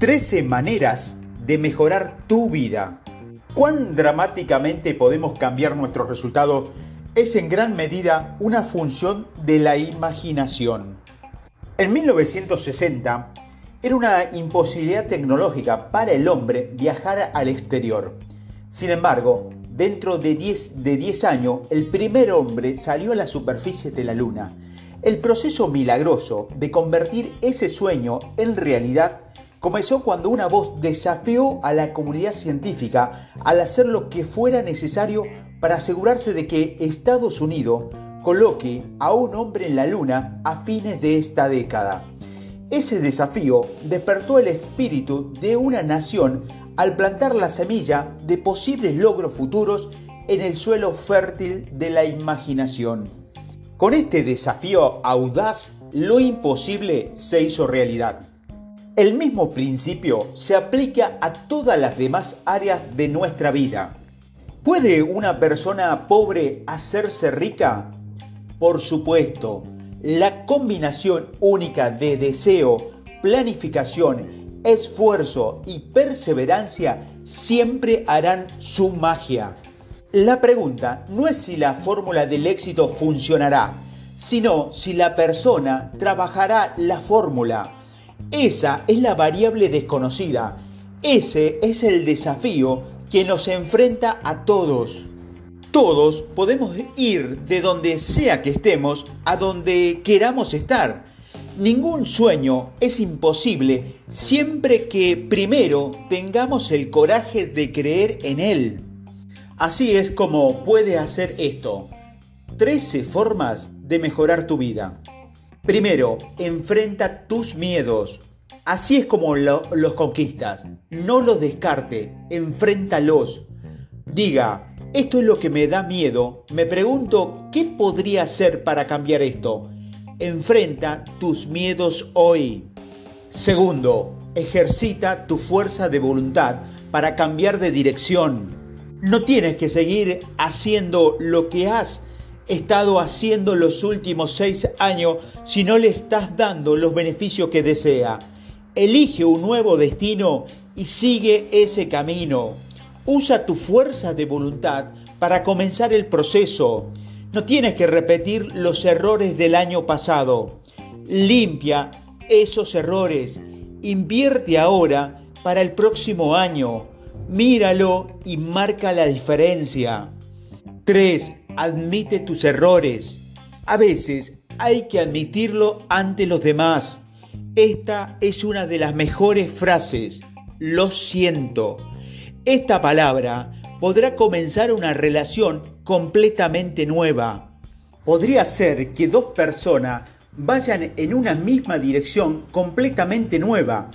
13 maneras de mejorar tu vida. ¿Cuán dramáticamente podemos cambiar nuestros resultados? Es en gran medida una función de la imaginación. En 1960 era una imposibilidad tecnológica para el hombre viajar al exterior. Sin embargo, dentro de 10, de 10 años, el primer hombre salió a la superficie de la Luna. El proceso milagroso de convertir ese sueño en realidad comenzó cuando una voz desafió a la comunidad científica al hacer lo que fuera necesario para asegurarse de que Estados Unidos coloque a un hombre en la Luna a fines de esta década. Ese desafío despertó el espíritu de una nación al plantar la semilla de posibles logros futuros en el suelo fértil de la imaginación. Con este desafío audaz, lo imposible se hizo realidad. El mismo principio se aplica a todas las demás áreas de nuestra vida. ¿Puede una persona pobre hacerse rica? Por supuesto, la combinación única de deseo, planificación, esfuerzo y perseverancia siempre harán su magia. La pregunta no es si la fórmula del éxito funcionará, sino si la persona trabajará la fórmula. Esa es la variable desconocida. Ese es el desafío que nos enfrenta a todos. Todos podemos ir de donde sea que estemos a donde queramos estar. Ningún sueño es imposible siempre que primero tengamos el coraje de creer en él. Así es como puede hacer esto. 13 formas de mejorar tu vida. Primero, enfrenta tus miedos. Así es como los conquistas. No los descarte, enfréntalos. Diga, esto es lo que me da miedo. Me pregunto, ¿qué podría hacer para cambiar esto? Enfrenta tus miedos hoy. Segundo, ejercita tu fuerza de voluntad para cambiar de dirección. No tienes que seguir haciendo lo que has estado haciendo los últimos seis años si no le estás dando los beneficios que desea. Elige un nuevo destino y sigue ese camino. Usa tu fuerza de voluntad para comenzar el proceso. No tienes que repetir los errores del año pasado. Limpia esos errores. Invierte ahora para el próximo año. Míralo y marca la diferencia. 3 admite tus errores. A veces hay que admitirlo ante los demás. Esta es una de las mejores frases. Lo siento. Esta palabra podrá comenzar una relación completamente nueva. Podría ser que dos personas vayan en una misma dirección completamente nueva.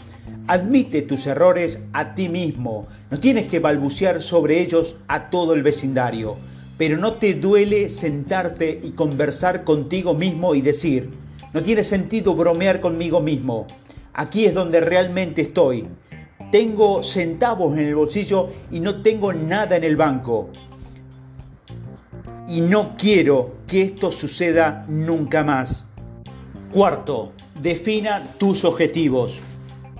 Admite tus errores a ti mismo. No tienes que balbucear sobre ellos a todo el vecindario pero no te duele sentarte y conversar contigo mismo y decir, no tiene sentido bromear conmigo mismo, aquí es donde realmente estoy. Tengo centavos en el bolsillo y no tengo nada en el banco. Y no quiero que esto suceda nunca más. Cuarto, defina tus objetivos.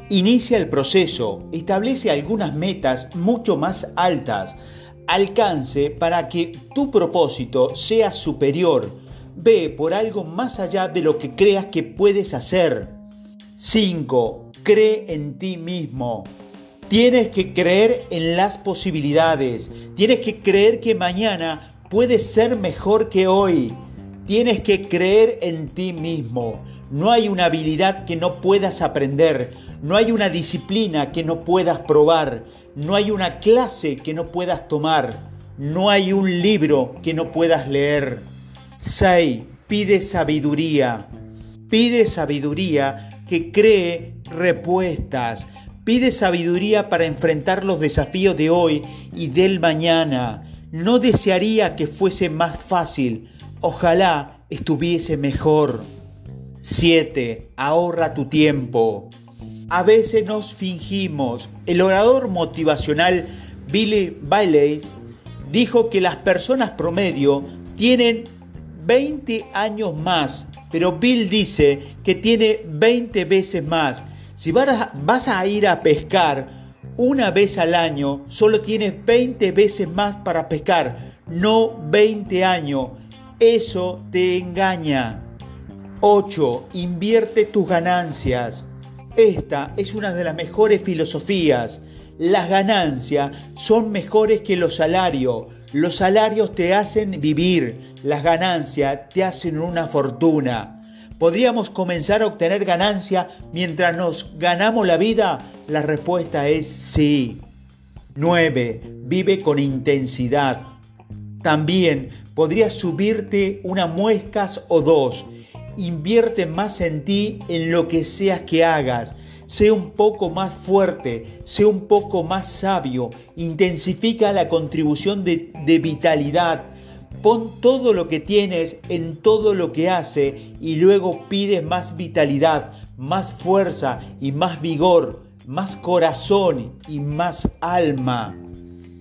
Inicia el proceso, establece algunas metas mucho más altas alcance para que tu propósito sea superior. Ve por algo más allá de lo que creas que puedes hacer. 5. Cree en ti mismo. Tienes que creer en las posibilidades. Tienes que creer que mañana puedes ser mejor que hoy. Tienes que creer en ti mismo. No hay una habilidad que no puedas aprender. No hay una disciplina que no puedas probar, no hay una clase que no puedas tomar, no hay un libro que no puedas leer. 6. Pide sabiduría. Pide sabiduría que cree respuestas. Pide sabiduría para enfrentar los desafíos de hoy y del mañana. No desearía que fuese más fácil. Ojalá estuviese mejor. 7. Ahorra tu tiempo. A veces nos fingimos. El orador motivacional Billy Bailey dijo que las personas promedio tienen 20 años más, pero Bill dice que tiene 20 veces más. Si vas a ir a pescar una vez al año, solo tienes 20 veces más para pescar, no 20 años. Eso te engaña. 8. Invierte tus ganancias. Esta es una de las mejores filosofías. Las ganancias son mejores que los salarios. Los salarios te hacen vivir, las ganancias te hacen una fortuna. ¿Podríamos comenzar a obtener ganancia mientras nos ganamos la vida? La respuesta es sí. 9. Vive con intensidad. También podrías subirte una muescas o dos. Invierte más en ti en lo que seas que hagas. Sé un poco más fuerte, sé un poco más sabio, intensifica la contribución de, vitalidad, Pon todo lo que tienes en todo lo que hace y luego pides más vitalidad, más fuerza y más vigor, más corazón y más alma.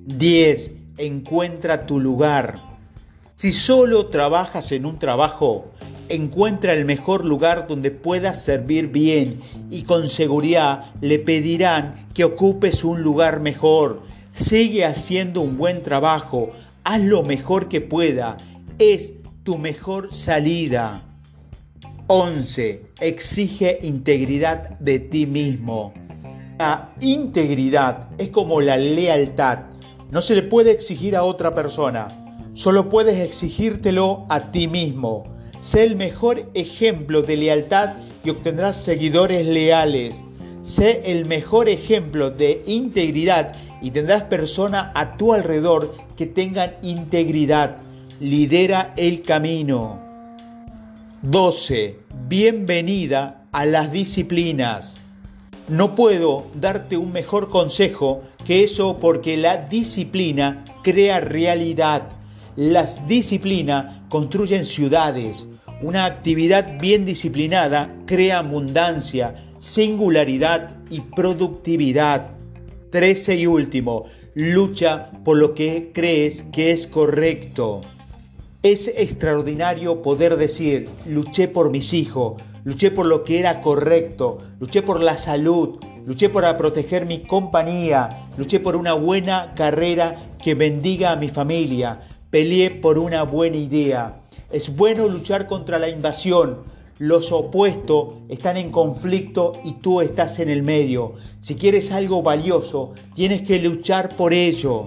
10. Encuentra tu lugar. Si solo trabajas en un trabajo, encuentra el mejor lugar donde puedas servir bien y con seguridad le pedirán que ocupes un lugar mejor. Sigue haciendo un buen trabajo, haz lo mejor que pueda, es tu mejor salida. 11. Exige integridad de ti mismo. La integridad es como la lealtad. No se le puede exigir a otra persona, solo puedes exigírtelo a ti mismo. Sé el mejor ejemplo de lealtad y obtendrás seguidores leales. Sé el mejor ejemplo de integridad y tendrás personas a tu alrededor que tengan integridad. Lidera el camino. 12. Bienvenida a las disciplinas. No puedo darte un mejor consejo que eso porque la disciplina crea realidad. Las disciplinas construyen ciudades. Una actividad bien disciplinada crea abundancia, singularidad y productividad. 13 y último, lucha por lo que crees que es correcto. Es extraordinario poder decir, luché por mis hijos, luché por lo que era correcto, luché por la salud, luché para proteger mi compañía, luché por una buena carrera que bendiga a mi familia, peleé por una buena idea. Es bueno luchar contra la invasión, los opuestos están en conflicto y tú estás en el medio. Si quieres algo valioso, tienes que luchar por ello.